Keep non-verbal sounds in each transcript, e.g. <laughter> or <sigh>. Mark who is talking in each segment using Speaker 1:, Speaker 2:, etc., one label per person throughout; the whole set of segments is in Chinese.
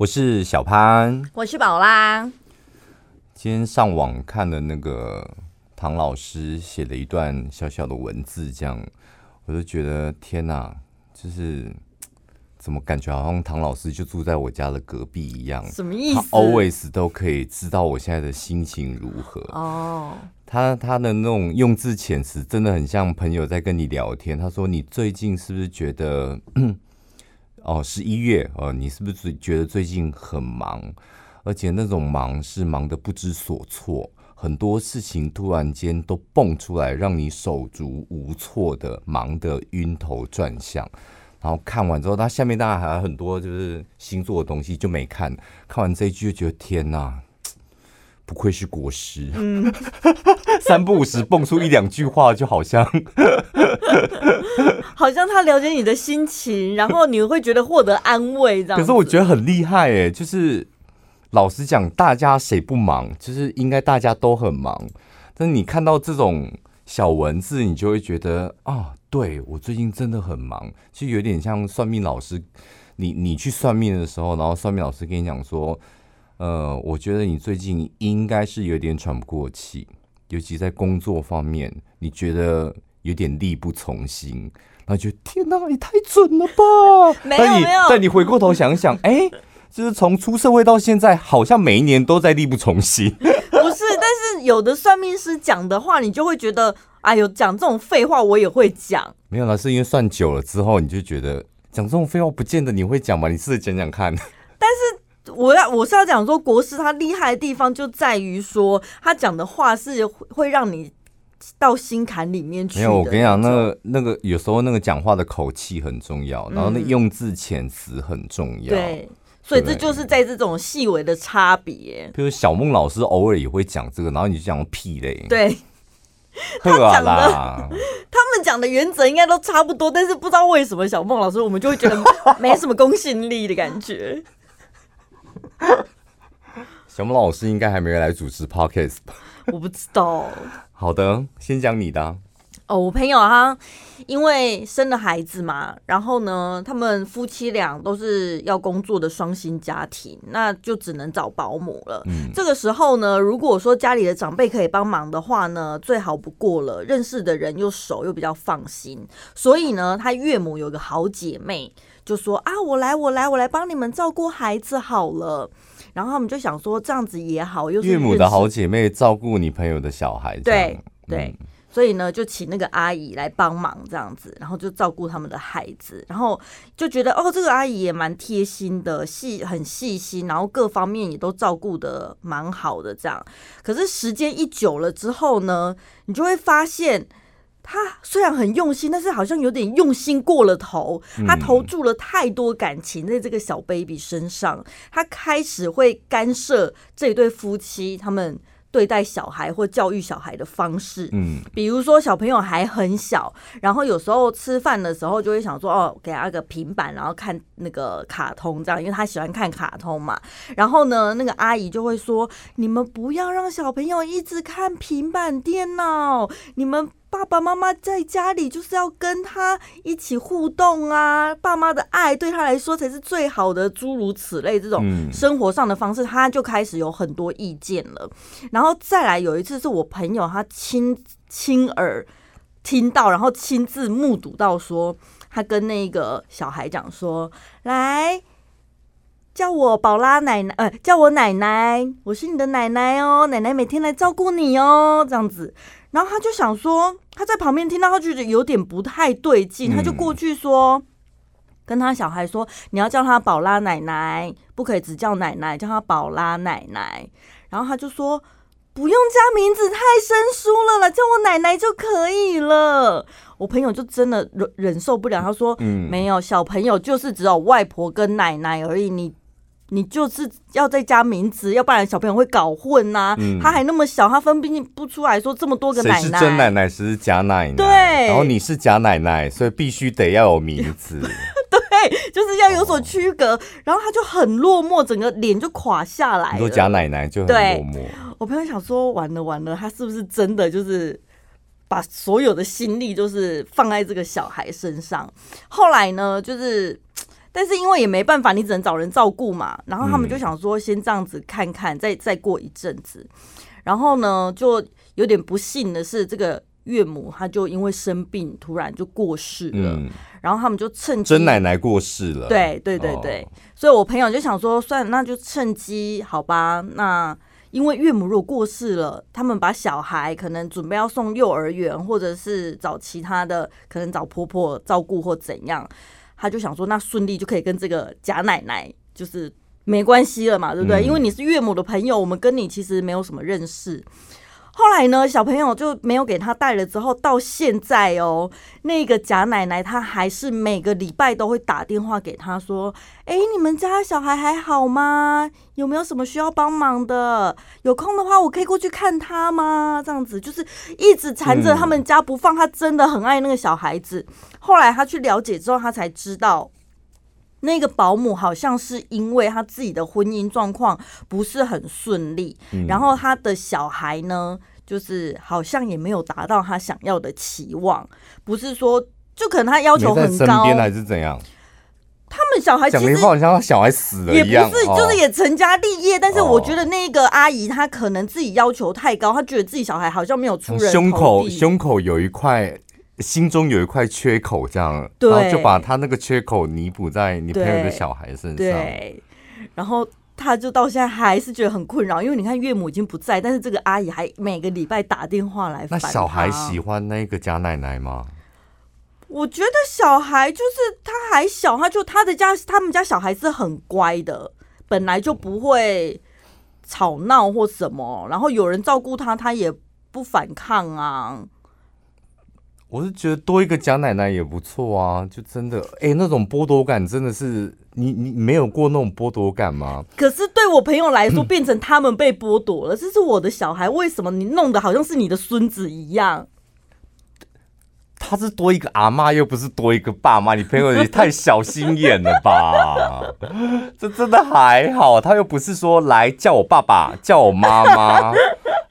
Speaker 1: 我是小潘，
Speaker 2: 我是宝拉。
Speaker 1: 今天上网看了那个唐老师写了一段小小的文字，这样我就觉得天哪，就是怎么感觉好像唐老师就住在我家的隔壁一样？
Speaker 2: 什么意思？
Speaker 1: 他 always 都可以知道我现在的心情如何哦。他他的那种用字遣词真的很像朋友在跟你聊天。他说：“你最近是不是觉得？”哦，十一月哦，你是不是觉得最近很忙？而且那种忙是忙得不知所措，很多事情突然间都蹦出来，让你手足无措的忙得晕头转向。然后看完之后，它下面当然还有很多就是星座的东西就没看。看完这一句就觉得天哪，<tsk> 不愧是国师，嗯、<laughs> 三不五时蹦出一两句话，就好像。<laughs>
Speaker 2: 好像他了解你的心情，然后你会觉得获得安慰，这样。
Speaker 1: 可是我觉得很厉害哎，就是老实讲，大家谁不忙？就是应该大家都很忙。但是你看到这种小文字，你就会觉得啊，对，我最近真的很忙，就有点像算命老师。你你去算命的时候，然后算命老师跟你讲说，呃，我觉得你最近应该是有点喘不过气，尤其在工作方面，你觉得有点力不从心。他觉得天哪，也太准了吧！<laughs>
Speaker 2: 没有没有，
Speaker 1: 但你回过头想想，哎、欸，就是从出社会到现在，好像每一年都在力不从心。<laughs>
Speaker 2: 不是，但是有的算命师讲的话，你就会觉得，哎呦，讲这种废话我也会讲。
Speaker 1: 没有啦，是因为算久了之后，你就觉得讲这种废话不见得你会讲嘛？你试着讲讲看。<laughs>
Speaker 2: 但是我要我是要讲说，国师他厉害的地方就在于说，他讲的话是会让你。到心坎里面去。没有，
Speaker 1: 我跟你讲，那个那个有时候那个讲话的口气很重要，然后那用字遣词很重要。
Speaker 2: 对，所以这就是在这种细微的差别。
Speaker 1: 比如小孟老师偶尔也会讲这个，然后你就讲屁嘞。
Speaker 2: 对，<laughs> 他讲的，他们讲的原则应该都差不多，但是不知道为什么小孟老师我们就会觉得没什么公信力的感觉。<laughs>
Speaker 1: 小木老师应该还没有来主持 Podcast 吧？<laughs>
Speaker 2: 我不知道。
Speaker 1: 好的，先讲你的、啊。
Speaker 2: 哦，我朋友他因为生了孩子嘛，然后呢，他们夫妻俩都是要工作的双薪家庭，那就只能找保姆了。嗯，这个时候呢，如果说家里的长辈可以帮忙的话呢，最好不过了。认识的人又熟，又比较放心。所以呢，他岳母有个好姐妹就说啊，我来，我来，我来帮你们照顾孩子好了。然后他们就想说这样子也好，又是
Speaker 1: 岳母的好姐妹照顾你朋友的小孩，
Speaker 2: 对对，嗯、所以呢就请那个阿姨来帮忙这样子，然后就照顾他们的孩子，然后就觉得哦，这个阿姨也蛮贴心的，细很细心，然后各方面也都照顾的蛮好的这样。可是时间一久了之后呢，你就会发现。他虽然很用心，但是好像有点用心过了头。他投注了太多感情在这个小 baby 身上，他开始会干涉这一对夫妻他们对待小孩或教育小孩的方式。嗯，比如说小朋友还很小，然后有时候吃饭的时候就会想说，哦，给他个平板，然后看那个卡通这样，因为他喜欢看卡通嘛。然后呢，那个阿姨就会说，你们不要让小朋友一直看平板电脑，你们。爸爸妈妈在家里就是要跟他一起互动啊，爸妈的爱对他来说才是最好的，诸如此类这种生活上的方式，他就开始有很多意见了。然后再来有一次是我朋友他亲亲耳听到，然后亲自目睹到说，他跟那个小孩讲说：“来，叫我宝拉奶奶，呃，叫我奶奶，我是你的奶奶哦，奶奶每天来照顾你哦，这样子。”然后他就想说，他在旁边听到，他觉得有点不太对劲，他就过去说，跟他小孩说，你要叫他宝拉奶奶，不可以只叫奶奶，叫他宝拉奶奶。然后他就说，不用加名字，太生疏了啦，叫我奶奶就可以了。我朋友就真的忍忍受不了，他说，没有，小朋友就是只有外婆跟奶奶而已，你。你就是要再加名字，要不然小朋友会搞混呐、啊。嗯、他还那么小，他分辨不出来说这么多个奶奶，谁是
Speaker 1: 真奶奶，谁是假奶奶。
Speaker 2: 对，
Speaker 1: 然后你是假奶奶，所以必须得要有名字。<laughs>
Speaker 2: 对，就是要有所区隔。哦、然后他就很落寞，整个脸就垮下来。
Speaker 1: 你说假奶奶就很落寞。
Speaker 2: 我朋友想说，完了完了，他是不是真的就是把所有的心力就是放在这个小孩身上？后来呢，就是。但是因为也没办法，你只能找人照顾嘛。然后他们就想说，先这样子看看，再再过一阵子。然后呢，就有点不幸的是，这个岳母她就因为生病，突然就过世了。嗯、然后他们就趁机
Speaker 1: 曾奶奶过世了。
Speaker 2: 对对对对，哦、所以我朋友就想说，算了，那就趁机好吧。那因为岳母如果过世了，他们把小孩可能准备要送幼儿园，或者是找其他的，可能找婆婆照顾或怎样。他就想说，那顺利就可以跟这个假奶奶就是。没关系了嘛，对不对？因为你是岳母的朋友，我们跟你其实没有什么认识。后来呢，小朋友就没有给他带了，之后到现在哦，那个贾奶奶她还是每个礼拜都会打电话给他说：“哎，你们家小孩还好吗？有没有什么需要帮忙的？有空的话，我可以过去看他吗？”这样子就是一直缠着他们家不放。他真的很爱那个小孩子。后来他去了解之后，他才知道。那个保姆好像是因为他自己的婚姻状况不是很顺利，嗯、然后他的小孩呢，就是好像也没有达到他想要的期望，不是说就可能他要求很高，
Speaker 1: 还是怎样？
Speaker 2: 他们小孩其实
Speaker 1: 好像小孩死了一样，
Speaker 2: 也不是，就是也成家立业，哦、但是我觉得那个阿姨她可能自己要求太高，她觉得自己小孩好像没有出人，
Speaker 1: 胸口胸口有一块。心中有一块缺口，这样，然后就把他那个缺口弥补在你朋友的小孩身上。
Speaker 2: 对，然后他就到现在还是觉得很困扰，因为你看岳母已经不在，但是这个阿姨还每个礼拜打电话来。
Speaker 1: 那小孩喜欢那个贾奶奶吗？
Speaker 2: 我觉得小孩就是他还小，他就他的家，他们家小孩是很乖的，本来就不会吵闹或什么，然后有人照顾他，他也不反抗啊。
Speaker 1: 我是觉得多一个假奶奶也不错啊，就真的哎、欸，那种剥夺感真的是你你没有过那种剥夺感吗？
Speaker 2: 可是对我朋友来说，<coughs> 变成他们被剥夺了，这是我的小孩，为什么你弄得好像是你的孙子一样？
Speaker 1: 他是多一个阿妈，又不是多一个爸妈，你朋友也太小心眼了吧？<laughs> 这真的还好，他又不是说来叫我爸爸，叫我妈妈。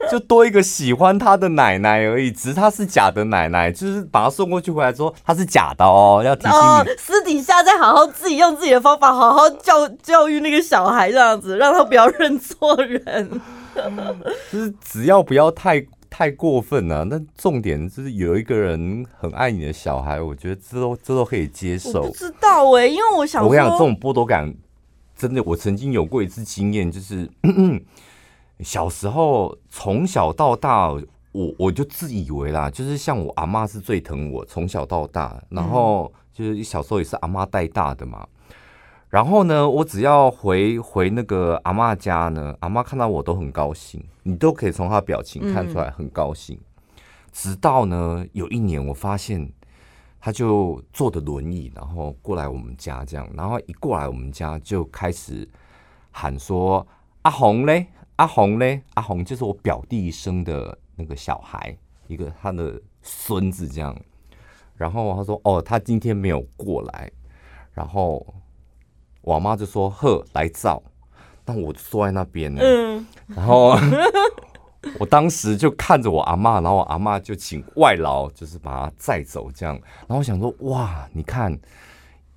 Speaker 1: <laughs> 就多一个喜欢他的奶奶而已，只是他是假的奶奶，就是把他送过去回来说他是假的哦，要提醒你，哦，
Speaker 2: 私底下再好好自己用自己的方法好好教教育那个小孩，这样子让他不要认错人。<laughs>
Speaker 1: 就是只要不要太太过分了，啊，那重点就是有一个人很爱你的小孩，我觉得这都这都可以接受。
Speaker 2: 不知道哎，欸，因为我想说，
Speaker 1: 我跟你讲，这种剥夺感真的，我曾经有过一次经验，就是。<clears throat> 小时候从小到大，我我就自以为啦，就是像我阿妈是最疼我，从小到大，然后就是小时候也是阿妈带大的嘛。然后呢，我只要回回那个阿妈家呢，阿妈看到我都很高兴，你都可以从她表情看出来很高兴。直到呢有一年，我发现她就坐着轮椅，然后过来我们家这样，然后一过来我们家就开始喊说：“阿红嘞。”阿红呢？阿红就是我表弟生的那个小孩，一个他的孙子这样。然后他说：“哦，他今天没有过来。”然后我妈就说：“呵，来照。”但我坐在那边呢。嗯。然后 <laughs> 我当时就看着我阿妈，然后我阿妈就请外劳，就是把他载走这样。然后我想说：“哇，你看，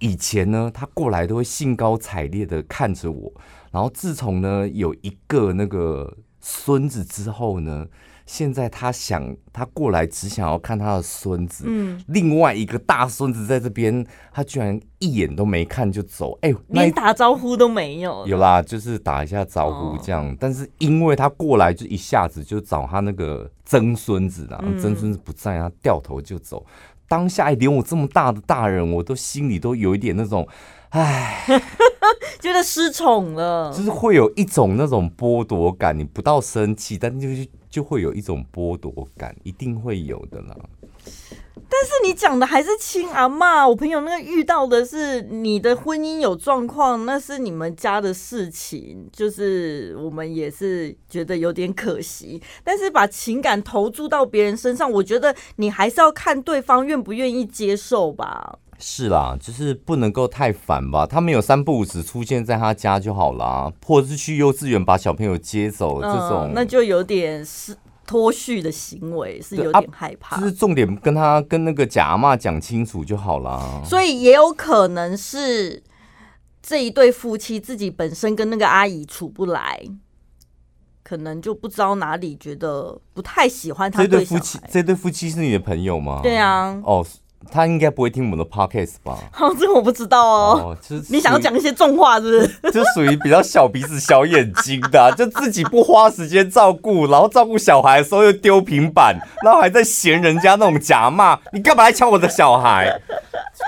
Speaker 1: 以前呢，他过来都会兴高采烈的看着我。”然后自从呢有一个那个孙子之后呢，现在他想他过来只想要看他的孙子，嗯，另外一个大孙子在这边，他居然一眼都没看就走，哎，
Speaker 2: 连打招呼都没有。
Speaker 1: 有啦，就是打一下招呼这样，哦、但是因为他过来就一下子就找他那个曾孙子，然后曾孙子不在，他掉头就走。当下连我这么大的大人，我都心里都有一点那种。唉，<laughs>
Speaker 2: 觉得失宠了，<laughs>
Speaker 1: 就是会有一种那种剥夺感。你不到生气，但就是就会有一种剥夺感，一定会有的啦。
Speaker 2: 但是你讲的还是亲阿妈，我朋友那个遇到的是你的婚姻有状况，那是你们家的事情，就是我们也是觉得有点可惜。但是把情感投注到别人身上，我觉得你还是要看对方愿不愿意接受吧。
Speaker 1: 是啦，就是不能够太烦吧。他没有三不五时出现在他家就好啦，或者是去幼稚园把小朋友接走，嗯、这种
Speaker 2: 那就有点是脱序的行为，是有点害怕。
Speaker 1: 啊、就是重点跟他跟那个假阿妈讲清楚就好啦。
Speaker 2: 所以也有可能是这一对夫妻自己本身跟那个阿姨处不来，可能就不知道哪里觉得不太喜欢他。
Speaker 1: 这对夫妻，这对夫妻是你的朋友吗？
Speaker 2: 对啊。
Speaker 1: 哦。他应该不会听我们的 podcast 吧？<laughs>
Speaker 2: 哦，这个我不知道哦。哦就是你想要讲一些重话，是不是？<laughs>
Speaker 1: 就属于比较小鼻子小眼睛的、啊，<laughs> 就自己不花时间照顾，然后照顾小孩的时候又丢平板，然后还在嫌人家那种假骂，你干嘛来抢我的小孩？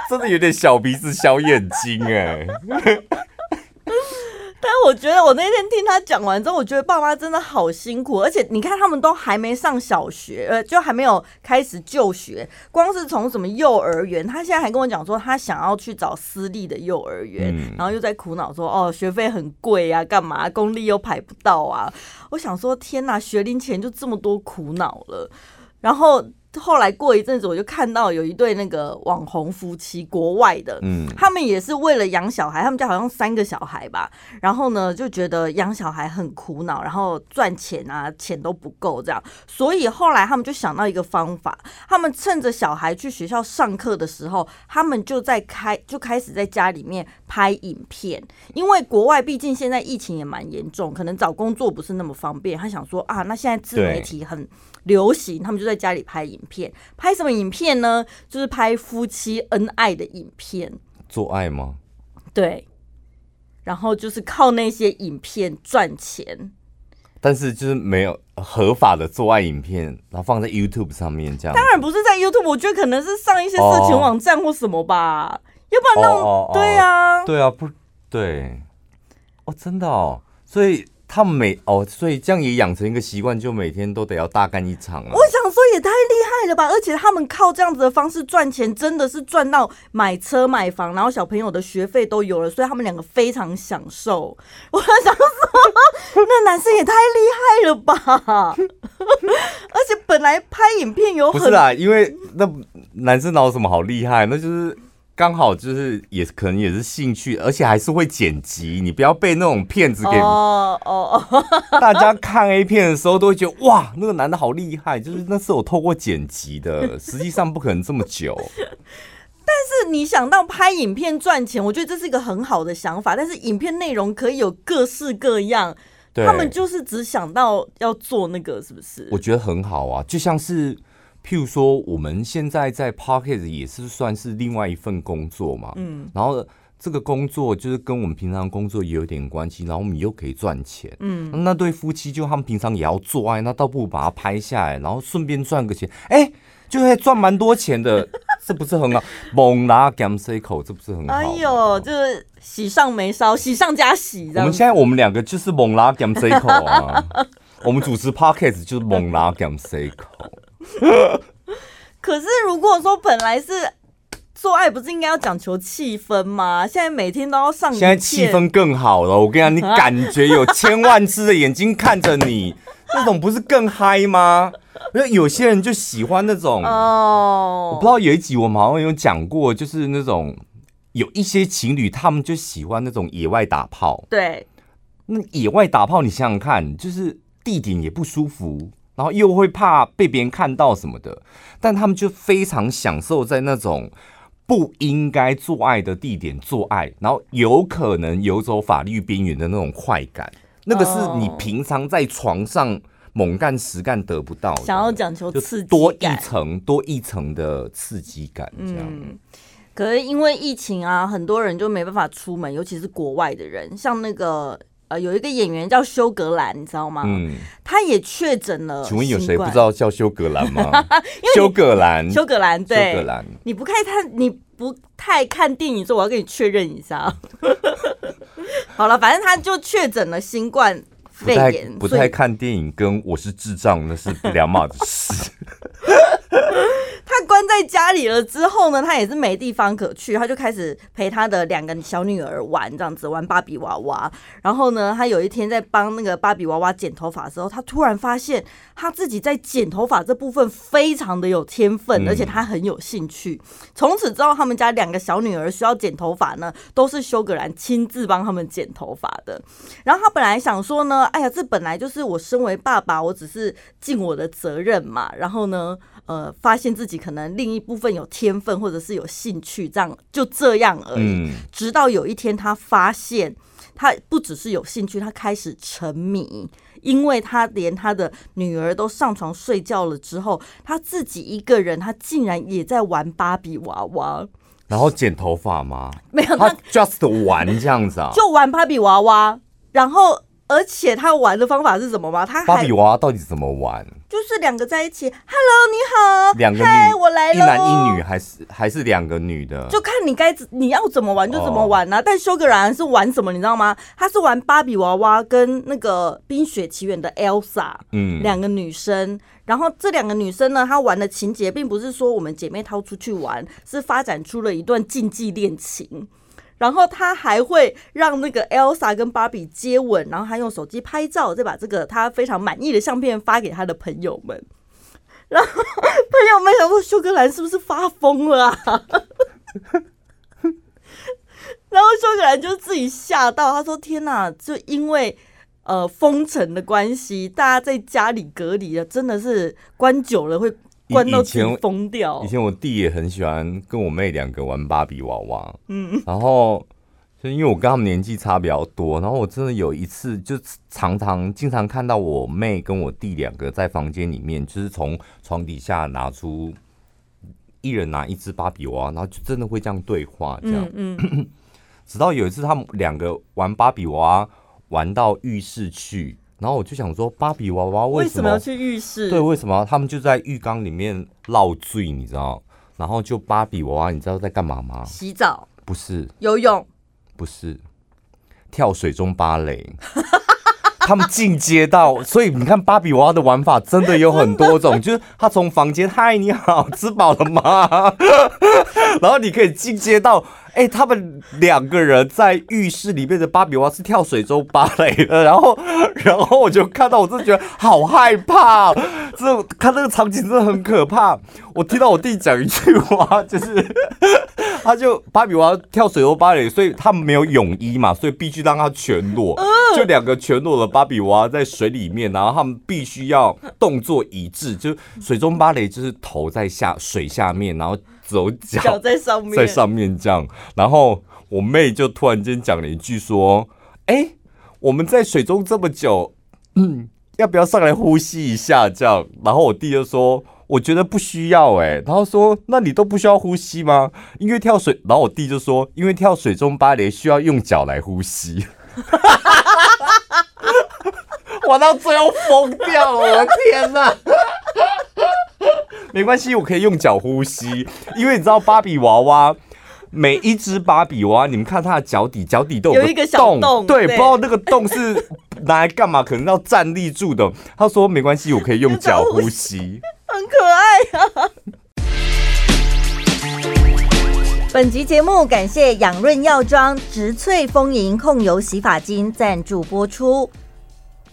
Speaker 1: 真的有点小鼻子小眼睛哎、欸。
Speaker 2: 但我觉得我那天听他讲完之后，我觉得爸妈真的好辛苦，而且你看他们都还没上小学，呃，就还没有开始就学，光是从什么幼儿园，他现在还跟我讲说他想要去找私立的幼儿园，嗯、然后又在苦恼说哦，学费很贵啊，干嘛公立又排不到啊？我想说天哪，学龄前就这么多苦恼了，然后。后来过一阵子，我就看到有一对那个网红夫妻，国外的，嗯，他们也是为了养小孩，他们家好像三个小孩吧，然后呢就觉得养小孩很苦恼，然后赚钱啊钱都不够这样，所以后来他们就想到一个方法，他们趁着小孩去学校上课的时候，他们就在开就开始在家里面拍影片，因为国外毕竟现在疫情也蛮严重，可能找工作不是那么方便，他想说啊，那现在自媒体很。流行，他们就在家里拍影片，拍什么影片呢？就是拍夫妻恩爱的影片。
Speaker 1: 做爱吗？
Speaker 2: 对，然后就是靠那些影片赚钱。
Speaker 1: 但是就是没有合法的做爱影片，然后放在 YouTube 上面这样。
Speaker 2: 当然不是在 YouTube，我觉得可能是上一些色情网站或什么吧，哦、要不然那种、哦哦哦、对啊，
Speaker 1: 对啊，不对，哦，真的哦，所以。他们每哦，所以这样也养成一个习惯，就每天都得要大干一场啊！
Speaker 2: 我想说也太厉害了吧！而且他们靠这样子的方式赚钱，真的是赚到买车买房，然后小朋友的学费都有了，所以他们两个非常享受。<laughs> 我想说，那男生也太厉害了吧！<laughs> 而且本来拍影片有很
Speaker 1: 不是啊，因为那男生哪有什么好厉害？那就是。刚好就是也可能也是兴趣，而且还是会剪辑。你不要被那种骗子给哦哦哦！大家看 A 片的时候都会觉得哇，那个男的好厉害，就是那是我透过剪辑的，实际上不可能这么久。<laughs>
Speaker 2: 但是你想到拍影片赚钱，我觉得这是一个很好的想法。但是影片内容可以有各式各样，他们就是只想到要做那个，是不是？
Speaker 1: 我觉得很好啊，就像是。譬如说，我们现在在 Podcast 也是算是另外一份工作嘛，嗯，然后这个工作就是跟我们平常工作也有点关系，然后我们又可以赚钱，嗯，那对夫妻就他们平常也要做爱，那倒不如把它拍下来，然后顺便赚个钱，哎，就会赚蛮多钱的，<laughs> 这不是很好？猛拿 gam C 口，这不是很好？哎
Speaker 2: 呦，就是喜上眉梢，喜上加喜。
Speaker 1: 我们现在我们两个就是猛拿 gam C 口啊，我们主持 Podcast 就是猛拿 gam C 口。<laughs>
Speaker 2: 可是，如果说本来是做爱，不是应该要讲求气氛吗？现在每天都要上，
Speaker 1: 现在气氛更好了。我跟你讲，你感觉有 <laughs> 千万只的眼睛看着你，那种不是更嗨吗？因为有些人就喜欢那种哦，我不知道有一集我们好像有讲过，就是那种有一些情侣，他们就喜欢那种野外打炮。
Speaker 2: 对，
Speaker 1: 那野外打炮，你想想看，就是地点也不舒服。然后又会怕被别人看到什么的，但他们就非常享受在那种不应该做爱的地点做爱，然后有可能游走法律边缘的那种快感，那个是你平常在床上猛干实干得不到的。
Speaker 2: 想要讲求刺激，
Speaker 1: 多一层多一层的刺激感，这样。嗯，
Speaker 2: 可是因为疫情啊，很多人就没办法出门，尤其是国外的人，像那个。呃，有一个演员叫修格兰，你知道吗？嗯，他也确诊了。
Speaker 1: 请问有谁不知道叫修格兰吗？<laughs> 修格兰，
Speaker 2: 修格兰，对，休格兰。你不看他，你不太看电影，所以我要跟你确认一下。<laughs> 好了，反正他就确诊了新冠肺炎。
Speaker 1: 不太，不太看电影跟我是智障那是两码子事。
Speaker 2: 在家里了之后呢，他也是没地方可去，他就开始陪他的两个小女儿玩，这样子玩芭比娃娃。然后呢，他有一天在帮那个芭比娃娃剪头发的时候，他突然发现他自己在剪头发这部分非常的有天分，而且他很有兴趣。从此之后，他们家两个小女儿需要剪头发呢，都是修格兰亲自帮他们剪头发的。然后他本来想说呢，哎呀，这本来就是我身为爸爸，我只是尽我的责任嘛。然后呢，呃发现自己可能另一部分有天分或者是有兴趣，这样就这样而已。嗯、直到有一天，他发现他不只是有兴趣，他开始沉迷，因为他连他的女儿都上床睡觉了之后，他自己一个人，他竟然也在玩芭比娃娃。
Speaker 1: 然后剪头发吗？<laughs>
Speaker 2: 没有，
Speaker 1: 他 just 玩这样子啊，<laughs>
Speaker 2: 就玩芭比娃娃。然后，而且他玩的方法是什么吗？他
Speaker 1: 芭比娃娃到底怎么玩？
Speaker 2: 就是两个在一起，Hello，你好，
Speaker 1: 两个女，Hi, 我来了，一男一女，还是还是两个女的？
Speaker 2: 就看你该你要怎么玩就怎么玩啊。Oh. 但修格兰是玩什么？你知道吗？他是玩芭比娃娃跟那个《冰雪奇缘》的 Elsa，嗯，两个女生。然后这两个女生呢，她玩的情节并不是说我们姐妹掏出去玩，是发展出了一段禁忌恋情。然后他还会让那个 Elsa 跟芭比接吻，然后他用手机拍照，再把这个他非常满意的相片发给他的朋友们。然后朋友们想说，修格兰是不是发疯了啊？<laughs> 然后修格兰就自己吓到，他说：“天哪！就因为呃封城的关系，大家在家里隔离了，真的是关久了会。”关到疯掉
Speaker 1: 以。以前我弟也很喜欢跟我妹两个玩芭比娃娃，嗯，然后就因为我跟他们年纪差比较多，然后我真的有一次就常常经常看到我妹跟我弟两个在房间里面，就是从床底下拿出一人拿一只芭比娃娃，然后就真的会这样对话，这样，嗯，嗯直到有一次他们两个玩芭比娃娃玩到浴室去。然后我就想说，芭比娃娃为什么，要
Speaker 2: 去浴室？
Speaker 1: 对，为什么他们就在浴缸里面落醉？你知道？然后就芭比娃娃，你知道在干嘛吗？
Speaker 2: 洗澡？
Speaker 1: 不是。
Speaker 2: 游泳？
Speaker 1: 不是。跳水中芭蕾。<laughs> 他们进阶到，所以你看芭比娃娃的玩法真的有很多种，<laughs> 就是他从房间，嗨，你好，吃饱了吗？<laughs> 然后你可以进阶到。哎、欸，他们两个人在浴室里面的芭比娃娃是跳水中芭蕾的，然后，然后我就看到，我真的觉得好害怕，这看那个场景真的很可怕。我听到我弟讲一句话，就是 <laughs> 他就芭比娃娃跳水中芭蕾，所以他们没有泳衣嘛，所以必须让他全裸，就两个全裸的芭比娃娃在水里面，然后他们必须要动作一致，就水中芭蕾就是头在下水下面，然后。走脚，
Speaker 2: 脚在上面，
Speaker 1: 在上面这样，然后我妹就突然间讲了一句说：“哎、欸，我们在水中这么久，嗯，要不要上来呼吸一下？”这样，然后我弟就说：“我觉得不需要。”哎，然后说：“那你都不需要呼吸吗？因为跳水。”然后我弟就说：“因为跳水中芭蕾需要用脚来呼吸。” <laughs> <laughs> 我到最后疯掉了，我的天哪！<laughs> 没关系，我可以用脚呼吸，因为你知道芭比娃娃，每一只芭比娃娃，你们看它的脚底，脚底都有，
Speaker 2: 有一个小洞，
Speaker 1: 对，对不知道那个洞是拿来干嘛，可能要站立住的。他说没关系，我可以用脚呼吸，<laughs>
Speaker 2: 很可爱啊。本集节目感谢养润药妆植萃丰盈控油洗发精赞助播出。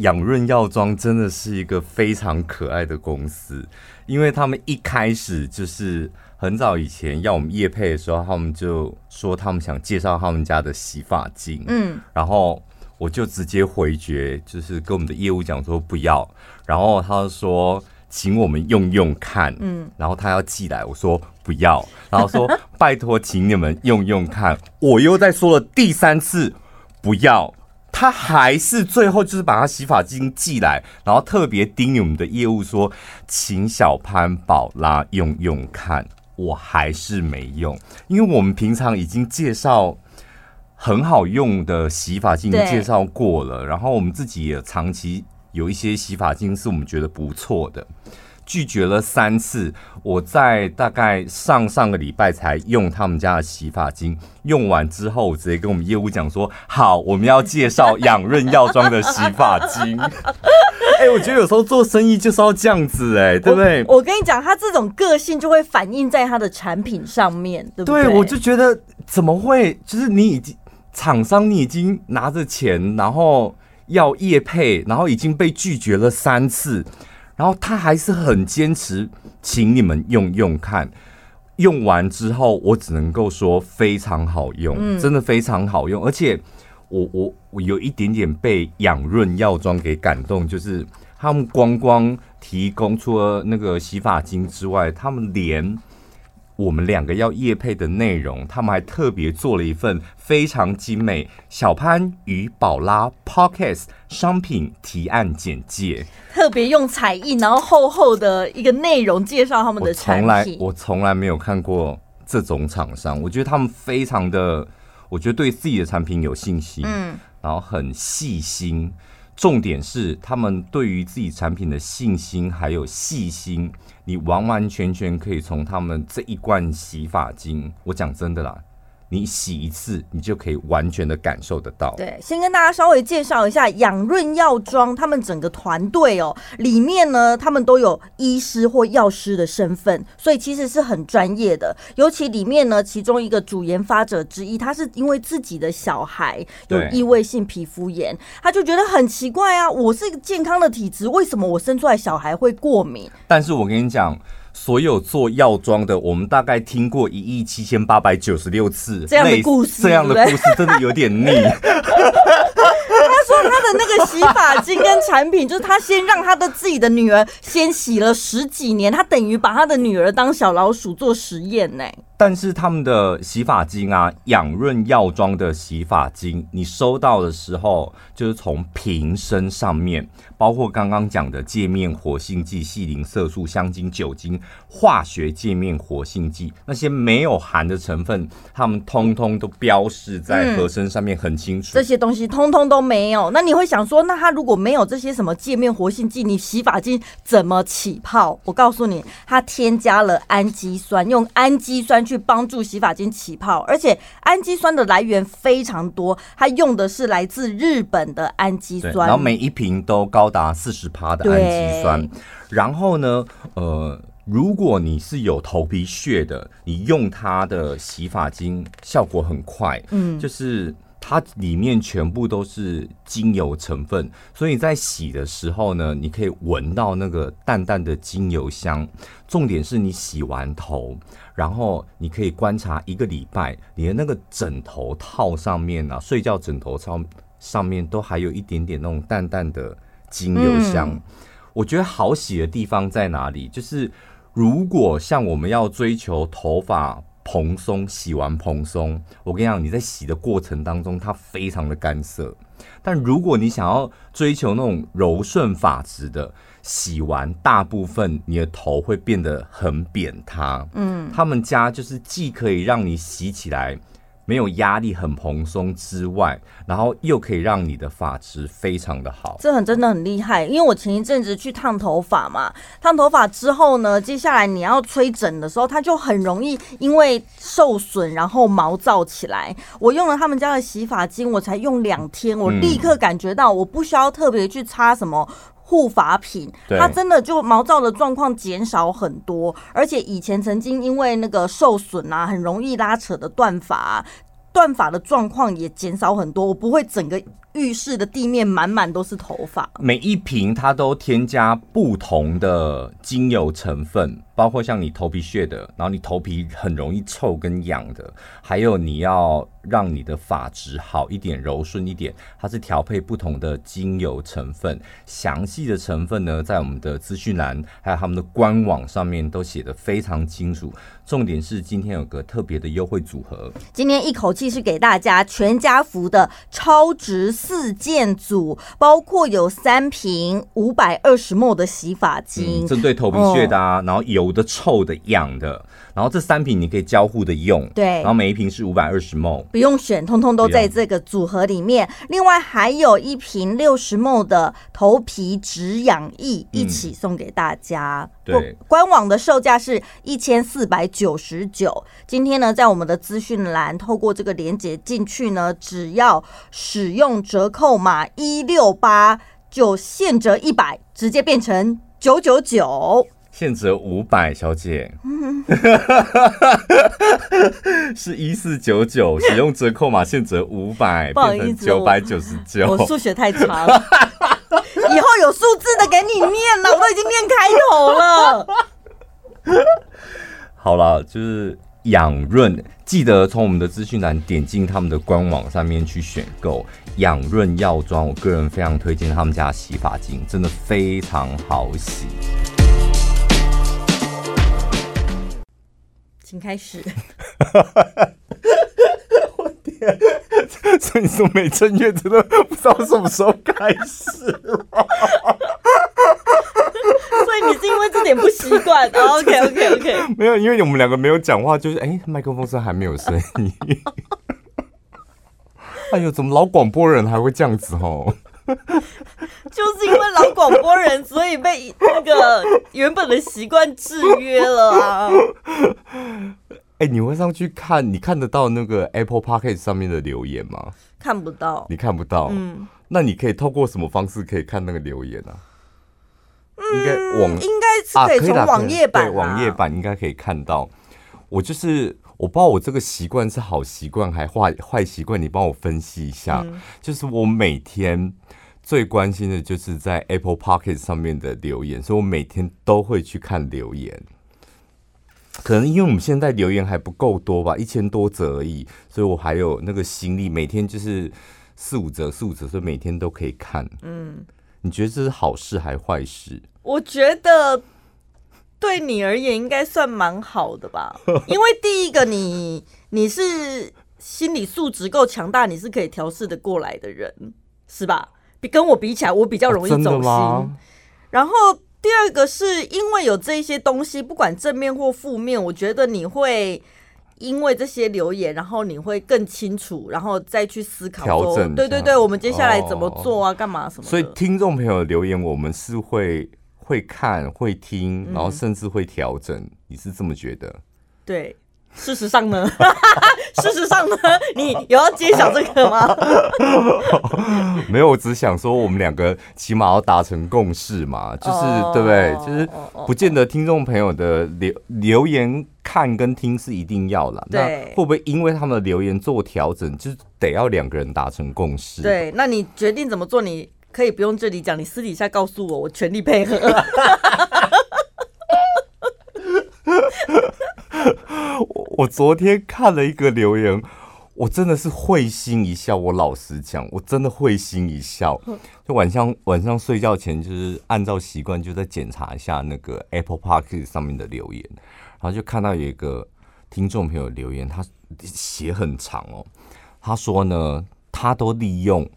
Speaker 1: 养润药妆真的是一个非常可爱的公司。因为他们一开始就是很早以前要我们夜配的时候，他们就说他们想介绍他们家的洗发精，嗯，然后我就直接回绝，就是跟我们的业务讲说不要，然后他说请我们用用看，嗯，然后他要寄来，我说不要，然后说 <laughs> 拜托请你们用用看，我又再说了第三次不要。他还是最后就是把他洗发精寄来，然后特别叮咛我们的业务说，请小潘宝拉用用看。我还是没用，因为我们平常已经介绍很好用的洗发精介绍过了，然后我们自己也长期有一些洗发精是我们觉得不错的。拒绝了三次，我在大概上上个礼拜才用他们家的洗发精，用完之后，我直接跟我们业务讲说：“好，我们要介绍养润药妆的洗发精。<laughs> ”哎，我觉得有时候做生意就是要这样子，欸，哎，对不对？
Speaker 2: 我，我跟你讲，他这种个性就会反映在他的产品上面，对不对？
Speaker 1: 对，我就觉得怎么会？就是你已经厂商，你已经拿着钱，然后要业配，然后已经被拒绝了三次。然后他还是很坚持，请你们用用看。用完之后，我只能够说非常好用，真的非常好用。而且我我我有一点点被养润药妆给感动，就是他们光光提供除了那个洗发精之外，他们连我们两个要夜配的内容，他们还特别做了一份非常精美小潘与宝拉 Podcast 商品提案简介，
Speaker 2: 特别用彩印，然后厚厚的一个内容介绍他们的产品。
Speaker 1: 从来我从来没有看过这种厂商，我觉得他们非常的，我觉得对自己的产品有信心，嗯，然后很细心。重点是他们对于自己产品的信心还有细心，你完完全全可以从他们这一罐洗发精，我讲真的啦。你洗一次，你就可以完全的感受得到。
Speaker 2: 对，先跟大家稍微介绍一下养润药妆，他们整个团队哦，里面呢，他们都有医师或药师的身份，所以其实是很专业的。尤其里面呢，其中一个主研发者之一，他是因为自己的小孩有异位性皮肤炎，他就觉得很奇怪啊，我是一个健康的体质，为什么我生出来小孩会过敏？
Speaker 1: 但是我跟你讲。所有做药妆的，我们大概听过一亿七千八百九十六次
Speaker 2: 这样的故事，
Speaker 1: 这样的故事真的有点腻。<laughs>
Speaker 2: 他说他的那个洗发精跟产品，就是他先让他的自己的女儿先洗了十几年，他等于把他的女儿当小老鼠做实验呢。
Speaker 1: 但是他们的洗发精啊，养润药妆的洗发精，你收到的时候，就是从瓶身上面，包括刚刚讲的界面活性剂、细磷色素、香精、酒精、化学界面活性剂，那些没有含的成分，他们通通都标示在盒身上面很清楚。
Speaker 2: 嗯，这些东西通通都没有。那你会想说，那它如果没有这些什么界面活性剂，你洗发精怎么起泡？我告诉你，它添加了氨基酸，用氨基酸去帮助洗发精起泡，而且氨基酸的来源非常多，它用的是来自日本的氨基酸，
Speaker 1: 然后每一瓶都高达四十帕的氨基酸。然后呢，呃，如果你是有头皮屑的，你用它的洗发精效果很快，嗯，就是。它里面全部都是精油成分，所以在洗的时候呢，你可以闻到那个淡淡的精油香。重点是你洗完头，然后你可以观察一个礼拜，你的那个枕头套上面啊，睡觉枕头套上面都还有一点点那种淡淡的精油香。嗯。我觉得好洗的地方在哪里？就是如果像我们要追求头发。蓬松，洗完蓬松，我跟你讲，你在洗的过程当中，它非常的干涩。但如果你想要追求那种柔顺发质的，洗完大部分你的头会变得很扁塌。嗯，他们家就是既可以让你洗起来。没有压力，很蓬松之外，然后又可以让你的发质非常的好，
Speaker 2: 这很真的很厉害。因为我前一阵子去烫头发嘛，烫头发之后呢，接下来你要吹整的时候，它就很容易因为受损，然后毛躁起来。我用了他们家的洗发精，我才用两天，我立刻感觉到我不需要特别去擦什么。护发品，它真的就毛躁的状况减少很多，而且以前曾经因为那个受损啊，很容易拉扯的断发，断发的状况也减少很多。我不会整个。浴室的地面满满都是头发，
Speaker 1: 每一瓶它都添加不同的精油成分，包括像你头皮屑的，然后你头皮很容易臭跟痒的，还有你要让你的发质好一点、柔顺一点，它是调配不同的精油成分。详细的成分呢，在我们的资讯栏还有他们的官网上面都写的非常清楚。重点是今天有个特别的优惠组合，
Speaker 2: 今天一口气是给大家全家福的超值。四件组包括有三瓶五百二十 ml 的洗发精，
Speaker 1: 针、嗯、对头皮屑的啊，哦、然后油的、臭的、痒的，然后这三瓶你可以交互的用，
Speaker 2: 对，
Speaker 1: 然后每一瓶是五百二十 ml，
Speaker 2: 不用选，通通都在这个组合里面。另外还有一瓶六十 ml 的头皮止痒液一起送给大家。嗯
Speaker 1: 对，
Speaker 2: 官网的售价是一千四百九十九。今天呢，在我们的资讯栏透过这个连接进去呢，只要使用折扣码一六八，就现折一百，直接变成九九九，
Speaker 1: 现折五百，小姐，<laughs> 是一四九九，使用折扣码现折五百，
Speaker 2: 不好意思，
Speaker 1: 九百九十九，
Speaker 2: 我数学太差了。<laughs> 以后有数字的给你念了，我都已经念开头了。<laughs>
Speaker 1: 好了，就是养润，记得从我们的资讯栏点进他们的官网上面去选购养润药妆。我个人非常推荐他们家洗发精，真的非常好洗。
Speaker 2: 请开始。<laughs>
Speaker 1: 我天！所以你说每正月真的不知道什么时候开始 <laughs>
Speaker 2: 所以你是因为这点不习惯？OK <laughs> OK OK，
Speaker 1: 没有，因为我们两个没有讲话，就是哎，麦克风声还没有声音。哎呦，怎么老广播人还会这样子哦？<laughs>
Speaker 2: 就是因为老广播人，所以被那个原本的习惯制约了啊。<laughs>
Speaker 1: 哎，你会上去看？你看得到那个 Apple Podcast 上面的留言吗？
Speaker 2: 看不到，
Speaker 1: 你看不到。嗯，那你可以透过什么方式可以看那个留言啊？
Speaker 2: 嗯、应该网应该是可以从网页版、啊，
Speaker 1: 对，网页版应该可以看到。我就是我不知道我这个习惯是好习惯还坏坏习惯，你帮我分析一下。嗯、就是我每天最关心的就是在 Apple Podcast 上面的留言，所以我每天都会去看留言。可能因为我们现在留言还不够多吧，一千多则而已，所以我还有那个心力，每天就是四五则、四五则，所以每天都可以看。嗯，你觉得这是好事还是坏事？
Speaker 2: 我觉得对你而言应该算蛮好的吧，因为第一个你你是心理素质够强大，你是可以调试的过来的人，是吧？比跟我比起来，我比较容易走心。哦，然后。第二个是因为有这些东西，不管正面或负面，我觉得你会因为这些留言，然后你会更清楚，然后再去思考
Speaker 1: 调整。
Speaker 2: 对对对，我们接下来怎么做啊？干、哦、嘛什么？
Speaker 1: 所以听众朋友留言，我们是会会看、会听，然后甚至会调整。嗯、你是这么觉得？
Speaker 2: 对。事实上呢？<laughs> 事实上呢？你有要揭晓这个吗？
Speaker 1: 没有，我只想说，我们两个起码要达成共识嘛，就是、oh, 对不对？就是不见得听众朋友的留留言看跟听是一定要了。那会不会因为他们的留言做调整，就是得要两个人达成共识？
Speaker 2: 对，那你决定怎么做？你可以不用这里讲，你私底下告诉我，我全力配合。<laughs>
Speaker 1: 我昨天看了一个留言，我真的是会心一笑。我老实讲，我真的会心一笑。就晚上晚上睡觉前，就是按照习惯就在检查一下那个 Apple Podcast 上面的留言，然后就看到有一个听众朋友留言，他写很长哦。他说呢，他都利用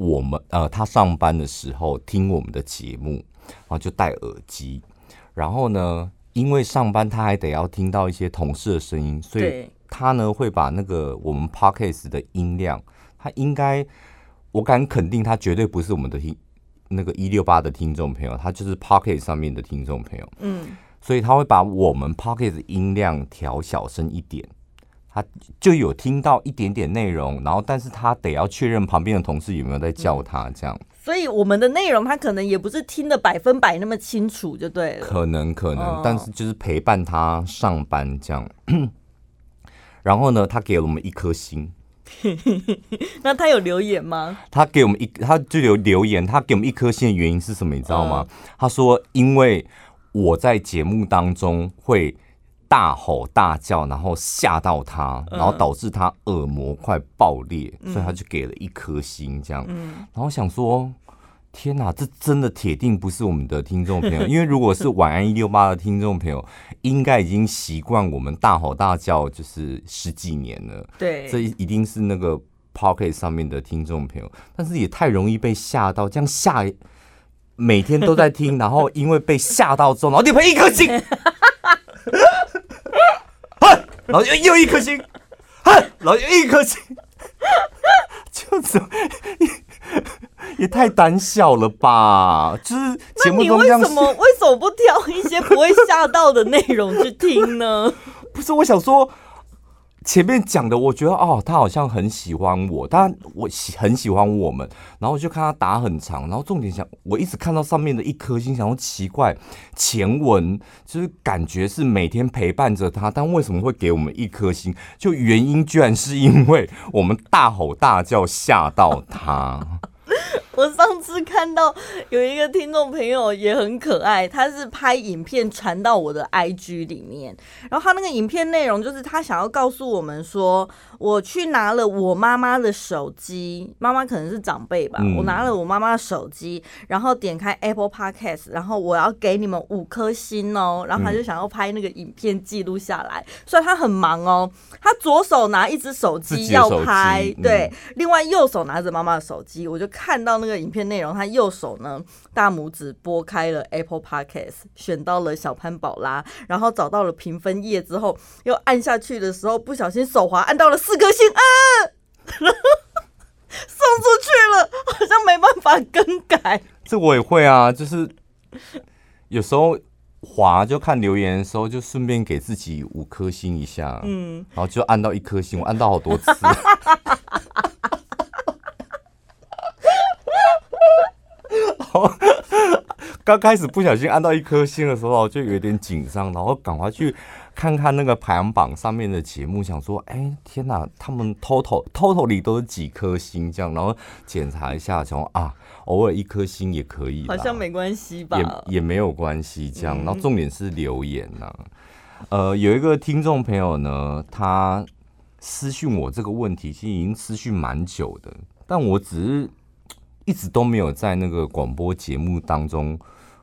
Speaker 1: 我们呃，他上班的时候听我们的节目，然后就戴耳机，然后呢。因为上班他还得要听到一些同事的声音，所以他呢会把那个我们 Podcast 的音量，他应该我敢肯定，他绝对不是我们的听那个一六八的听众朋友，他就是 Podcast 上面的听众朋友。嗯，所以他会把我们 Podcast 音量调小声一点，他就有听到一点点内容，然后但是他得要确认旁边的同事有没有在叫他这样。
Speaker 2: 所以我们的内容他可能也不是听的百分百那么清楚，就对了。
Speaker 1: 可能可能，哦、但是就是陪伴他上班这样。<clears throat> 然后呢，他给了我们一颗星。<laughs>
Speaker 2: 那他有留言吗？
Speaker 1: 他给我们一，他就有留言。他给我们一颗星的原因是什么？你知道吗？嗯、他说，因为我在节目当中会。大吼大叫，然后吓到他，然后导致他耳膜快爆裂，嗯、所以他就给了一颗星这样。嗯、然后想说，天哪，这真的铁定不是我们的听众朋友，<laughs> 因为如果是晚安一六八的听众朋友，应该已经习惯我们大吼大叫，就是十几年了。对，这一定是那个 Pocket 上面的听众朋友，但是也太容易被吓到，这样吓，每天都在听，然后因为被吓到之后，然后你赔一颗星。然后又又一颗星，哼，然后又一颗星，就 <laughs> 这也也太胆小了吧？就是节目中这样，
Speaker 2: 为什么为什么不挑一些不会吓到的内容去听呢？<laughs>
Speaker 1: 不是，我想说。前面讲的，我觉得哦，他好像很喜欢我，他我喜很喜欢我们，然后就看他打很长，然后重点想，我一直看到上面的一颗星，想说奇怪，前文就是感觉是每天陪伴着他，但为什么会给我们一颗星？就原因居然是因为我们大吼大叫吓到他。<laughs>
Speaker 2: 我上次看到有一个听众朋友也很可爱，他是拍影片传到我的 IG 里面，然后他那个影片内容就是他想要告诉我们说，我去拿了我妈妈的手机，妈妈可能是长辈吧，我拿了我妈妈的手机，然后点开 Apple Podcast，然后我要给你们五颗星哦，然后他就想要拍那个影片记录下来，所以他很忙哦，他左手拿一只手机要拍，对，另外右手拿着妈妈的手机，我就看到。那个影片内容，他右手呢，大拇指拨开了 Apple Podcast，选到了小潘宝拉，然后找到了评分页之后，又按下去的时候，不小心手滑按到了四颗星，啊，<laughs> 送出去了，好像没办法更改。
Speaker 1: 这我也会啊，就是有时候滑就看留言的时候，就顺便给自己五颗星一下，嗯，然后就按到一颗星，我按到好多次。刚开始不小心按到一颗星的时候，就有点紧张，然后赶快去看看那个排行榜上面的节目，想说：“哎，天哪，他们 total total 里都是几颗星这样？”然后检查一下，想说啊，偶尔一颗星也可以，
Speaker 2: 好像没关系吧？
Speaker 1: 也也没有关系这样。然后重点是留言呐、啊，呃，有一个听众朋友呢，他私讯我这个问题，其实已经私讯蛮久的，但我只是。一直都没有在那个广播节目当中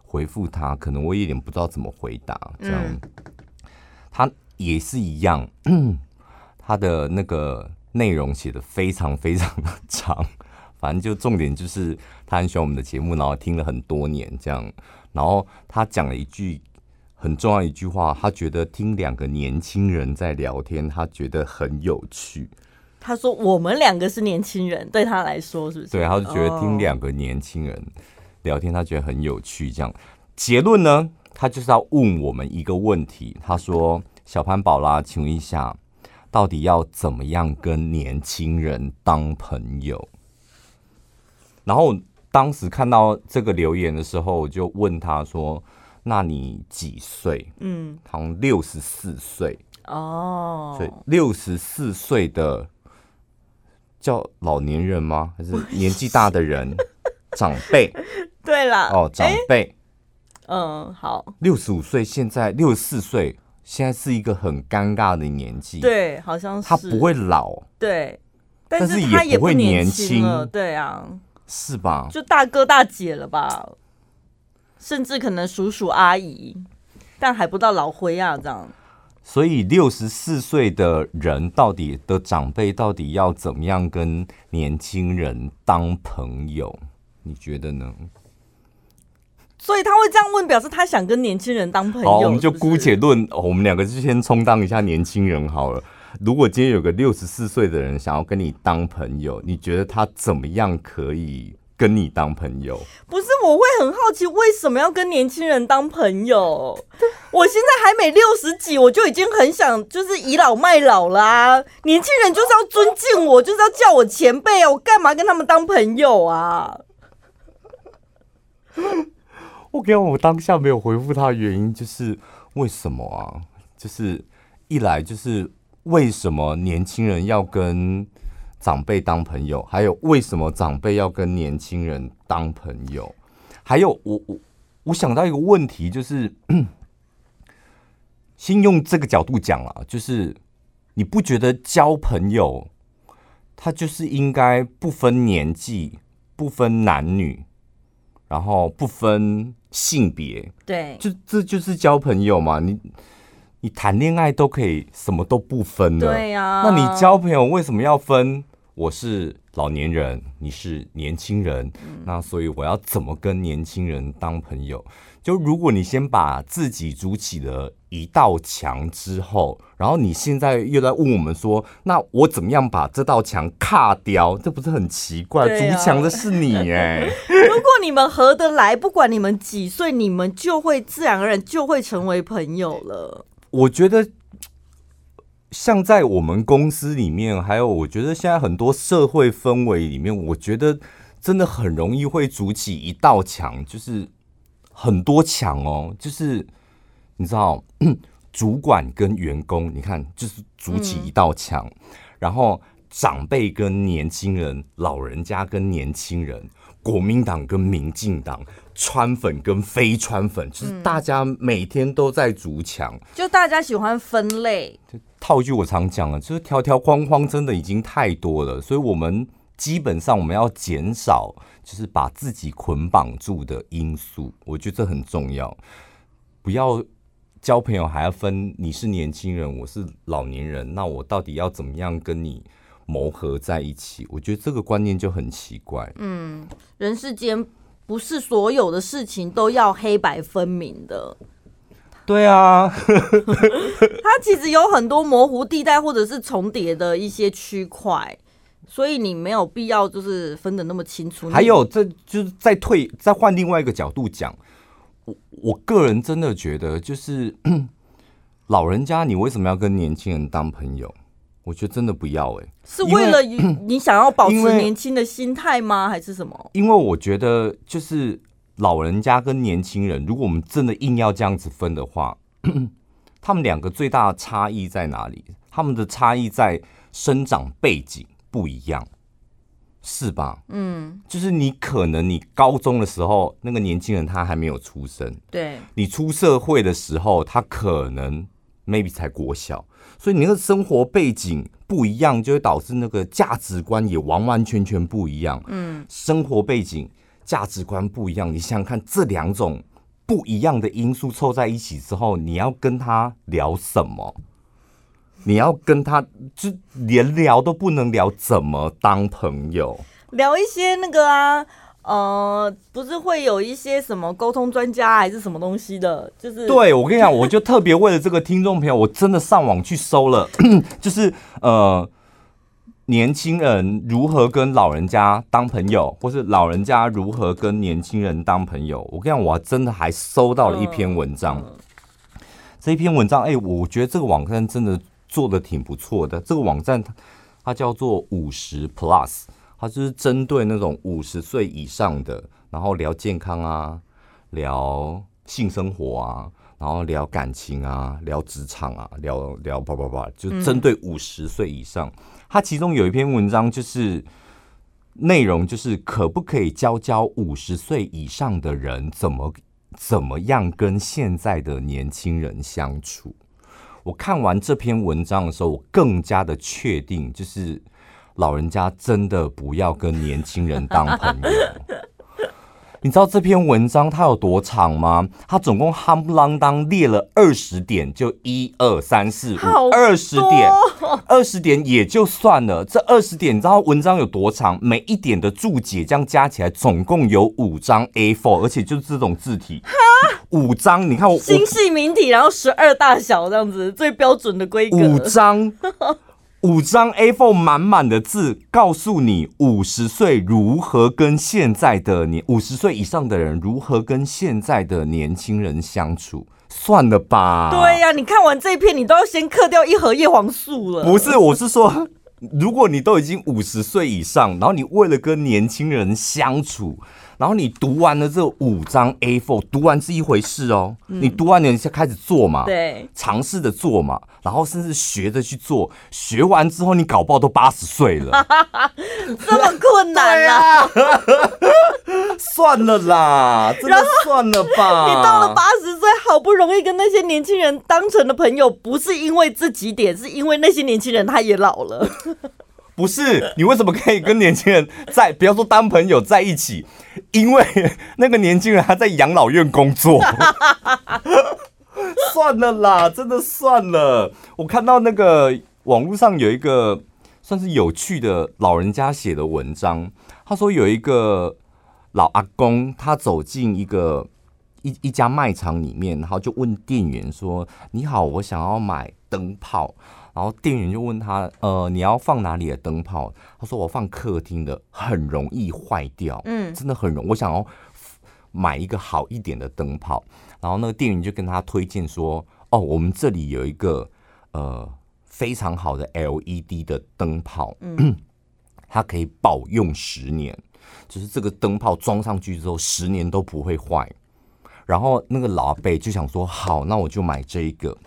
Speaker 1: 回复他，可能我一点不知道怎么回答。这样，嗯、他也是一样，<clears throat> 他的那个内容写的非常非常的长，<laughs> 反正就重点就是他很喜欢我们的节目，然后听了很多年这样。然后他讲了一句很重要一句话，他觉得听两个年轻人在聊天，他觉得很有趣。
Speaker 2: 他说：“我们两个是年轻人，对他来说是不是？”
Speaker 1: 对，他就觉得听两个年轻人聊天，他觉得很有趣。这样结论呢，他就是要问我们一个问题。他说：“小潘宝拉，请问一下，到底要怎么样跟年轻人当朋友？”然后当时看到这个留言的时候，我就问他说：“那你几岁？”嗯，好像六十四岁哦，所以六十四岁的。叫老年人吗？还是年纪大的人？<laughs> 长辈？
Speaker 2: 对啦，
Speaker 1: 哦，长辈。
Speaker 2: 嗯，好。
Speaker 1: 六十五岁，现在六十四岁，现在是一个很尴尬的年纪。
Speaker 2: 对，好像是。
Speaker 1: 他不会老，
Speaker 2: 对，
Speaker 1: 但是他也不会年轻，
Speaker 2: 对啊，
Speaker 1: 是吧？
Speaker 2: 就大哥大姐了吧，甚至可能叔叔阿姨，但还不到老灰啊，这样。
Speaker 1: 所以六十四岁的人，到底的长辈到底要怎么样跟年轻人当朋友？你觉得呢？
Speaker 2: 所以他会这样问，表示他想跟年轻人当朋友。
Speaker 1: 好，我们就姑且论，我们两个就先充当一下年轻人好了。如果今天有个六十四岁的人想要跟你当朋友，你觉得他怎么样可以？跟你当朋友，
Speaker 2: 不是，我会很好奇为什么要跟年轻人当朋友？我现在还没六十几，我就已经很想就是倚老卖老啦、啊。年轻人就是要尊敬我，就是要叫我前辈啊！我干嘛跟他们当朋友啊？
Speaker 1: 我跟我当下没有回复他的原因就是为什么啊？就是一来就是为什么年轻人要跟？长辈当朋友，还有为什么长辈要跟年轻人当朋友？还有，我我我想到一个问题，就是 <coughs> 先用这个角度讲了，就是你不觉得交朋友，他就是应该不分年纪、不分男女，然后不分性别，
Speaker 2: 对，
Speaker 1: 就这就是交朋友嘛？你。你谈恋爱都可以什么都不分的，
Speaker 2: 对呀。
Speaker 1: 那你交朋友为什么要分？我是老年人，你是年轻人，那所以我要怎么跟年轻人当朋友？就如果你先把自己筑起了一道墙之后，然后你现在又在问我们说，那我怎么样把这道墙卡掉？这不是很奇怪？筑墙的是你哎。<laughs>
Speaker 2: 如果你们合得来，不管你们几岁，你们就会自然而然就会成为朋友了。
Speaker 1: 我觉得，像在我们公司里面，还有我觉得现在很多社会氛围里面，我觉得真的很容易会筑起一道墙，就是很多墙哦，就是你知道，<clears throat> 主管跟员工，你看就是筑起一道墙，然后长辈跟年轻人，老人家跟年轻人。国民党跟民进党，川粉跟非川粉，就是大家每天都在逐强，
Speaker 2: 就大家喜欢分类。
Speaker 1: 套一句我常讲的，就是条条框框真的已经太多了，所以我们基本上我们要减少，就是把自己捆绑住的因素。我觉得这很重要，不要交朋友还要分你是年轻人，我是老年人，那我到底要怎么样跟你？磨合在一起，我觉得这个观念就很奇怪。
Speaker 2: 嗯，人世间不是所有的事情都要黑白分明的。
Speaker 1: 对啊，
Speaker 2: 它其实有很多模糊地带或者是重叠的一些区块，所以你没有必要就是分得那么清楚。
Speaker 1: 还有，这就是再退再换另外一个角度讲，我我个人真的觉得，就是老人家，你为什么要跟年轻人当朋友？我觉得真的不要哎、欸，
Speaker 2: 是为了 <clears throat> 你想要保持年轻的心态吗？还是什么？
Speaker 1: 因为我觉得就是老人家跟年轻人，如果我们真的硬要这样子分的话，<clears throat> 他们两个最大的差异在哪里？他们的差异在生长背景不一样，是吧？嗯，就是你可能你高中的时候，那个年轻人他还没有出生，
Speaker 2: 对，
Speaker 1: 你出社会的时候，他可能 maybe 才国小。所以你那个生活背景不一样，就会导致那个价值观也完完全全不一样。嗯，生活背景、价值观不一样，你想想看，这两种不一样的因素凑在一起之后，你要跟他聊什么？你要跟他就连聊都不能聊，怎么当朋友？
Speaker 2: 聊一些那个啊。呃，不是会有一些什么沟通专家还是什么东西的，就是
Speaker 1: 对，我跟你讲，我就特别为了这个听众朋友，我真的上网去搜了，<clears throat> 就是呃，年轻人如何跟老人家当朋友，或是老人家如何跟年轻人当朋友。我跟你讲，我真的还搜到了一篇文章，嗯嗯、这一篇文章，哎、欸，我觉得这个网站真的做的挺不错的。这个网站它它叫做五十 Plus。他就是针对那种五十岁以上的，然后聊健康啊，聊性生活啊，然后聊感情啊，聊职场啊，聊聊叭叭叭，就针对五十岁以上。他其中有一篇文章，就是内容就是可不可以教教五十岁以上的人怎么怎么样跟现在的年轻人相处。我看完这篇文章的时候，我更加的确定，就是。老人家真的不要跟年轻人当朋友。<laughs> 你知道这篇文章它有多长吗？它总共夯不啷当列了二十点，就一二三四五，二十点，二十点也就算了。这二十点，你知道文章有多长？每一点的注解这样加起来，总共有五张 A4，而且就是这种字体，五张。你看我
Speaker 2: 新细明体，然后十二大小这样子，最标准的规格。
Speaker 1: 五张。五张 A4 满满的字，告诉你五十岁如何跟现在的年五十岁以上的人如何跟现在的年轻人相处。算了吧。
Speaker 2: 对呀、啊，你看完这一篇，你都要先嗑掉一盒叶黄素了。
Speaker 1: 不是，我是说，<laughs> 如果你都已经五十岁以上，然后你为了跟年轻人相处。然后你读完了这五张 A4，读完是一回事哦。嗯、你读完你就开始做嘛，
Speaker 2: 对，
Speaker 1: 尝试着做嘛，然后甚至学着去做。学完之后，你搞不好都八十岁了，<laughs>
Speaker 2: 这么困难啊！<laughs> 啊 <laughs>
Speaker 1: 算了啦，真的算了吧。
Speaker 2: 你到了八十岁，好不容易跟那些年轻人当成了朋友，不是因为这几点，是因为那些年轻人他也老了。
Speaker 1: 不是，你为什么可以跟年轻人在，不要说当朋友在一起？因为 <laughs> 那个年轻人他在养老院工作。<laughs> 算了啦，真的算了。我看到那个网络上有一个算是有趣的老人家写的文章，他说有一个老阿公，他走进一个一一家卖场里面，然后就问店员说：“你好，我想要买灯泡。”然后店员就问他：“呃，你要放哪里的灯泡？”他说：“我放客厅的，很容易坏掉，嗯，真的很容易。我想要买一个好一点的灯泡。”然后那个店员就跟他推荐说：“哦，我们这里有一个呃非常好的 LED 的灯泡，嗯，<clears throat> 它可以保用十年，就是这个灯泡装上去之后十年都不会坏。”然后那个老阿伯就想说：“好，那我就买这一个。”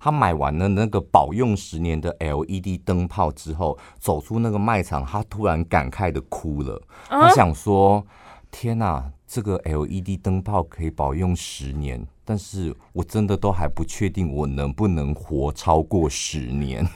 Speaker 1: 他买完了那个保用十年的 LED 灯泡之后，走出那个卖场，他突然感慨的哭了。他想说：“天哪，这个 LED 灯泡可以保用十年，但是我真的都还不确定我能不能活超过十年。<laughs>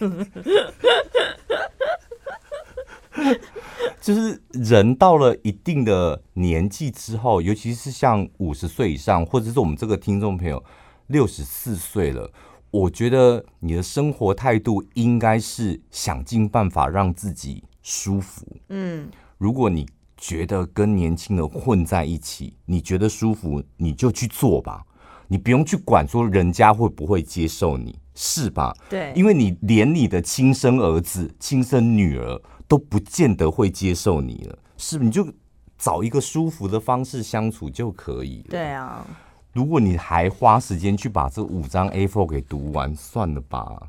Speaker 1: 就是人到了一定的年纪之后，尤其是像五十岁以上，或者是我们这个听众朋友六十四岁了，我觉得你的生活态度应该是想尽办法让自己舒服。嗯，如果你觉得跟年轻人混在一起，你觉得舒服，你就去做吧，你不用去管说人家会不会接受你，是吧？
Speaker 2: 对，
Speaker 1: 因为你连你的亲生儿子、亲生女儿。都不见得会接受你了，是不？你就找一个舒服的方式相处就可以了。
Speaker 2: 对啊，
Speaker 1: 如果你还花时间去把这五张 A4 给读完，算了吧。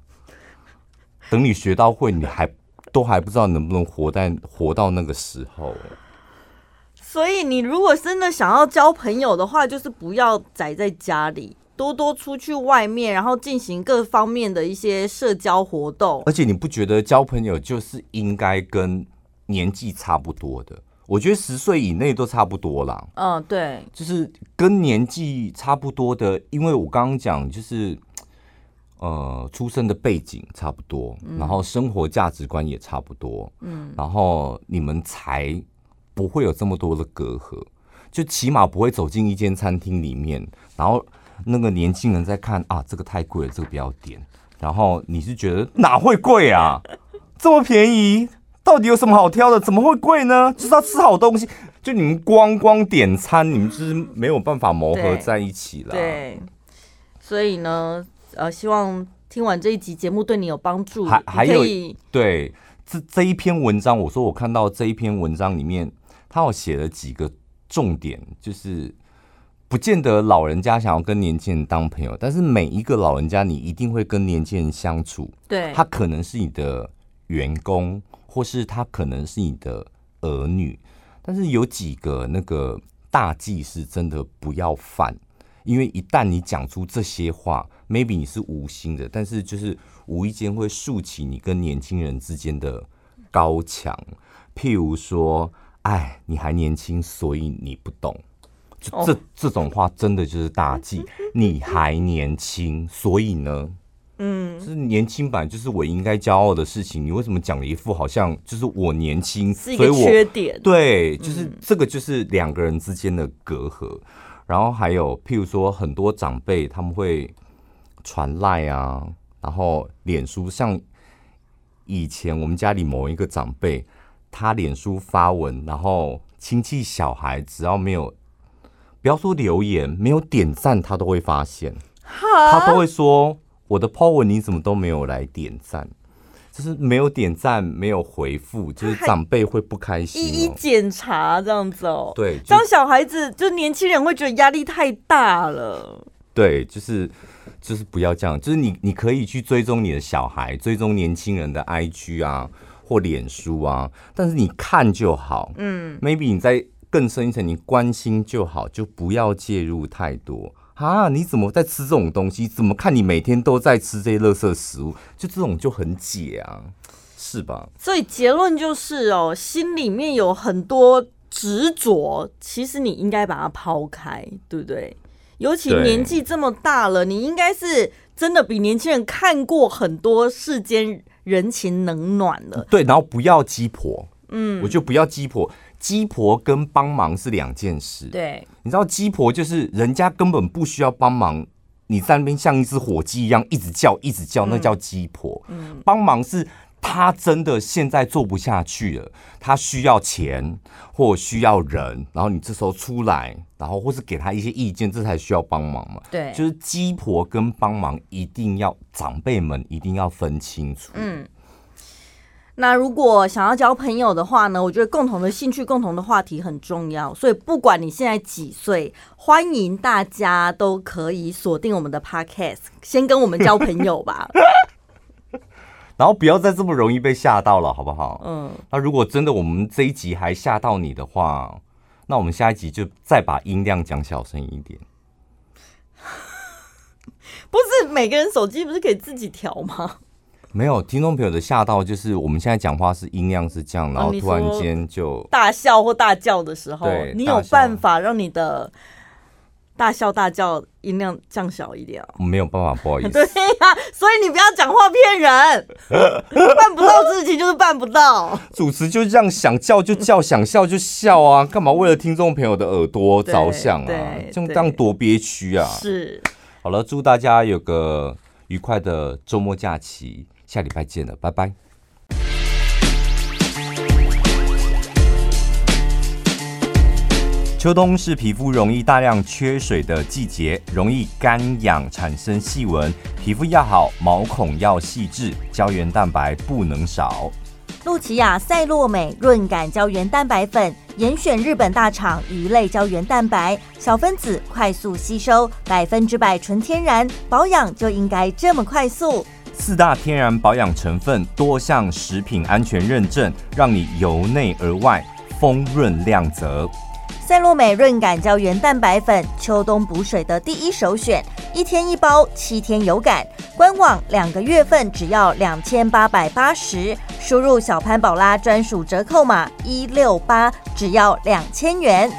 Speaker 1: 等你学到会，你还都还不知道能不能活在活到那个时候。
Speaker 2: 所以，你如果真的想要交朋友的话，就是不要宅在家里。多多出去外面，然后进行各方面的一些社交活动。
Speaker 1: 而且你不觉得交朋友就是应该跟年纪差不多的？我觉得十岁以内都差不多啦。
Speaker 2: 嗯，对，
Speaker 1: 就是跟年纪差不多的，因为我刚刚讲就是，呃，出生的背景差不多，然后生活价值观也差不多，嗯，然后你们才不会有这么多的隔阂，就起码不会走进一间餐厅里面，然后。那个年轻人在看啊，这个太贵了，这个不要点。然后你是觉得哪会贵啊？这么便宜，到底有什么好挑的？怎么会贵呢？就是要吃好东西。就你们光光点餐，你们就是没有办法磨合在一起了。
Speaker 2: 对，所以呢，呃，希望听完这一集节目对你有帮助。
Speaker 1: 还还有对这这一篇文章，我说我看到这一篇文章里面，他有写了几个重点，就是。不见得老人家想要跟年轻人当朋友，但是每一个老人家，你一定会跟年轻人相处。
Speaker 2: 对，
Speaker 1: 他可能是你的员工，或是他可能是你的儿女，但是有几个那个大忌是真的不要犯，因为一旦你讲出这些话，maybe 你是无心的，但是就是无意间会竖起你跟年轻人之间的高墙。譬如说，哎，你还年轻，所以你不懂。这这种话真的就是大忌。你还年轻，所以呢，嗯，就是年轻版就是我应该骄傲的事情。你为什么讲了一副好像就是我年轻
Speaker 2: 是一个缺点？
Speaker 1: 对，就是这个就是两个人之间的隔阂。然后还有譬如说，很多长辈他们会传赖啊，然后脸书，像以前我们家里某一个长辈，他脸书发文，然后亲戚小孩只要没有。不要说留言，没有点赞，他都会发现，他都会说我的 po 文你怎么都没有来点赞，就是没有点赞，没有回复，就是长辈会不开心，
Speaker 2: 一一检查这样子哦。
Speaker 1: 对，
Speaker 2: 这样小孩子就年轻人会觉得压力太大了。
Speaker 1: 对，就是就是不要这样，就是你你可以去追踪你的小孩，追踪年轻人的 IG 啊或脸书啊，但是你看就好。嗯，maybe 你在。更深一层，你关心就好，就不要介入太多啊！你怎么在吃这种东西？怎么看你每天都在吃这些垃圾食物？就这种就很解啊，是吧？
Speaker 2: 所以结论就是哦，心里面有很多执着，其实你应该把它抛开，对不对？尤其年纪这么大了，你应该是真的比年轻人看过很多世间人情冷暖了。
Speaker 1: 对，然后不要鸡婆，嗯，我就不要鸡婆。鸡婆跟帮忙是两件事。
Speaker 2: 对，
Speaker 1: 你知道鸡婆就是人家根本不需要帮忙，你在那边像一只火鸡一样一直叫一直叫，那叫鸡婆。嗯，帮忙是他真的现在做不下去了，他需要钱或需要人，然后你这时候出来，然后或是给他一些意见，这才需要帮忙嘛。
Speaker 2: 对，
Speaker 1: 就是鸡婆跟帮忙一定要长辈们一定要分清楚。嗯。
Speaker 2: 那如果想要交朋友的话呢，我觉得共同的兴趣、共同的话题很重要。所以不管你现在几岁，欢迎大家都可以锁定我们的 Podcast，先跟我们交朋友吧。<laughs>
Speaker 1: 然后不要再这么容易被吓到了，好不好？嗯。那如果真的我们这一集还吓到你的话，那我们下一集就再把音量讲小声一点。<laughs>
Speaker 2: 不是每个人手机不是可以自己调吗？
Speaker 1: 没有，听众朋友的吓到就是我们现在讲话是音量是这样，然后突然间就
Speaker 2: 大笑或大叫的时候，你有办法让你的。大笑大叫，音量降小一点啊！
Speaker 1: 没有办法，不好意思。<laughs>
Speaker 2: 对呀、啊，所以你不要讲话骗人，<laughs> 办不到事情就是办不到。
Speaker 1: 主持就这样，想叫就叫，想笑就笑啊！干嘛为了听众朋友的耳朵着想啊？这样多憋屈啊！
Speaker 2: 是。
Speaker 1: 好了，祝大家有个愉快的周末假期，下礼拜见了，拜拜。秋冬是皮肤容易大量缺水的季节，容易干痒，产生细纹。皮肤要好，毛孔要细致，胶原蛋白不能少。
Speaker 2: 露琪亚赛洛美润感胶原蛋白粉，严选日本大厂鱼类胶原蛋白，小分子快速吸收，百分之百纯天然，保养就应该这么快速。
Speaker 1: 四大天然保养成分，多项食品安全认证，让你由内而外丰润亮泽。
Speaker 2: 赛洛美润感胶原蛋白粉，秋冬补水的第一首选，一天一包，七天有感。官网两个月份只要两千八百八十，输入小潘宝拉专属折扣码一六八，只要两千元。